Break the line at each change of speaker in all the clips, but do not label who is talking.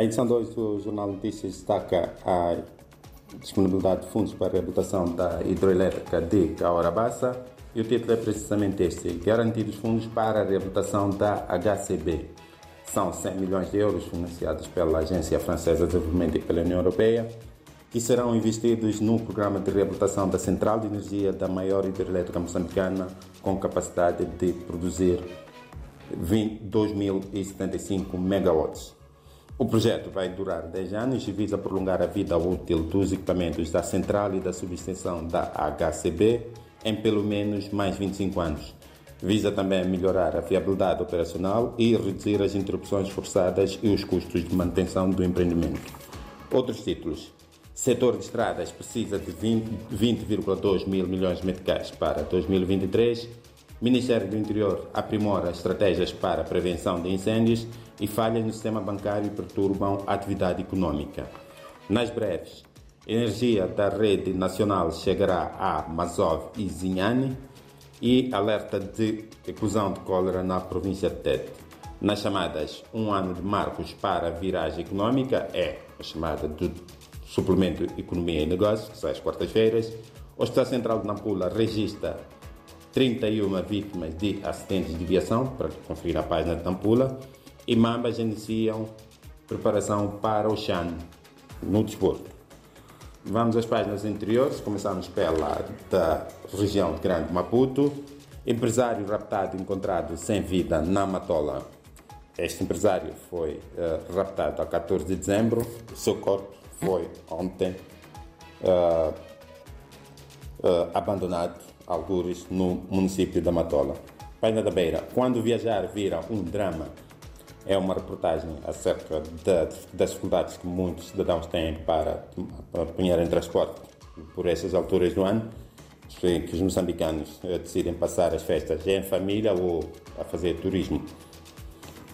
A edição 2 do Jornal Notícias destaca a disponibilidade de fundos para a reabilitação da hidroelétrica de Caorabassa e o título é precisamente este: Garantidos fundos para a reabilitação da HCB. São 100 milhões de euros financiados pela Agência Francesa de Desenvolvimento e pela União Europeia que serão investidos no programa de reabilitação da central de energia da maior hidroelétrica moçambicana com capacidade de produzir 2.075 megawatts. O projeto vai durar 10 anos e visa prolongar a vida útil dos equipamentos da central e da subestação da HCB em pelo menos mais 25 anos. Visa também melhorar a viabilidade operacional e reduzir as interrupções forçadas e os custos de manutenção do empreendimento. Outros títulos. Setor de estradas precisa de 20,2 mil milhões de meticais para 2023. Ministério do Interior aprimora estratégias para prevenção de incêndios e falhas no sistema bancário perturbam a atividade econômica. Nas breves, energia da rede nacional chegará a Mazov e Zinhane e alerta de eclosão de cólera na província de Tete. Nas chamadas Um ano de marcos para a viragem econômica é a chamada do Suplemento Economia e Negócios, que sai às quartas-feiras. O Hospital Central de Nampula registra 31 vítimas de acidentes de viação, para conferir a página de Nampula. E Mambas iniciam preparação para o Chan no desporto. Vamos às páginas anteriores, começamos pela da região de Grande Maputo. Empresário raptado encontrado sem vida na Matola. Este empresário foi uh, raptado a 14 de dezembro. O seu corpo foi ontem uh, uh, abandonado, algures, no município da Matola. Paina da Beira, quando viajar vira um drama, é uma reportagem acerca das dificuldades que muitos cidadãos têm para, apanhar em transporte por essas alturas do ano, que os moçambicanos uh, decidem passar as festas em família ou a fazer turismo.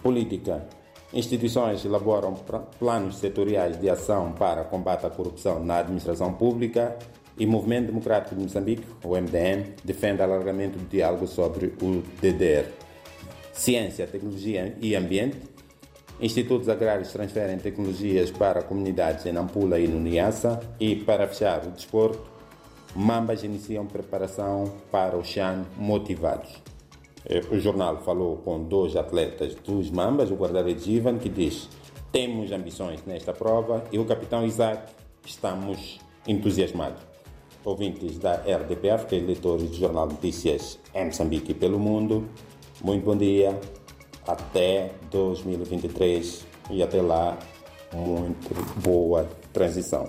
Política. Instituições elaboram planos setoriais de ação para combate à corrupção na administração pública e o Movimento Democrático de Moçambique, o MDM, defende alargamento do diálogo sobre o DDR. Ciência, Tecnologia e Ambiente. Institutos agrários transferem tecnologias para comunidades em Nampula e no Niassa. E, para fechar o desporto, Mambas iniciam preparação para o Chan motivados. Eh, o jornal falou com dois atletas dos Mambas, o guarda-redes Ivan, que diz: Temos ambições nesta prova e o capitão Isaac, estamos entusiasmados. Ouvintes da RDPF, que é leitores do Jornal Notícias em Moçambique e pelo mundo, muito bom dia, até 2023 e até lá, muito boa transição.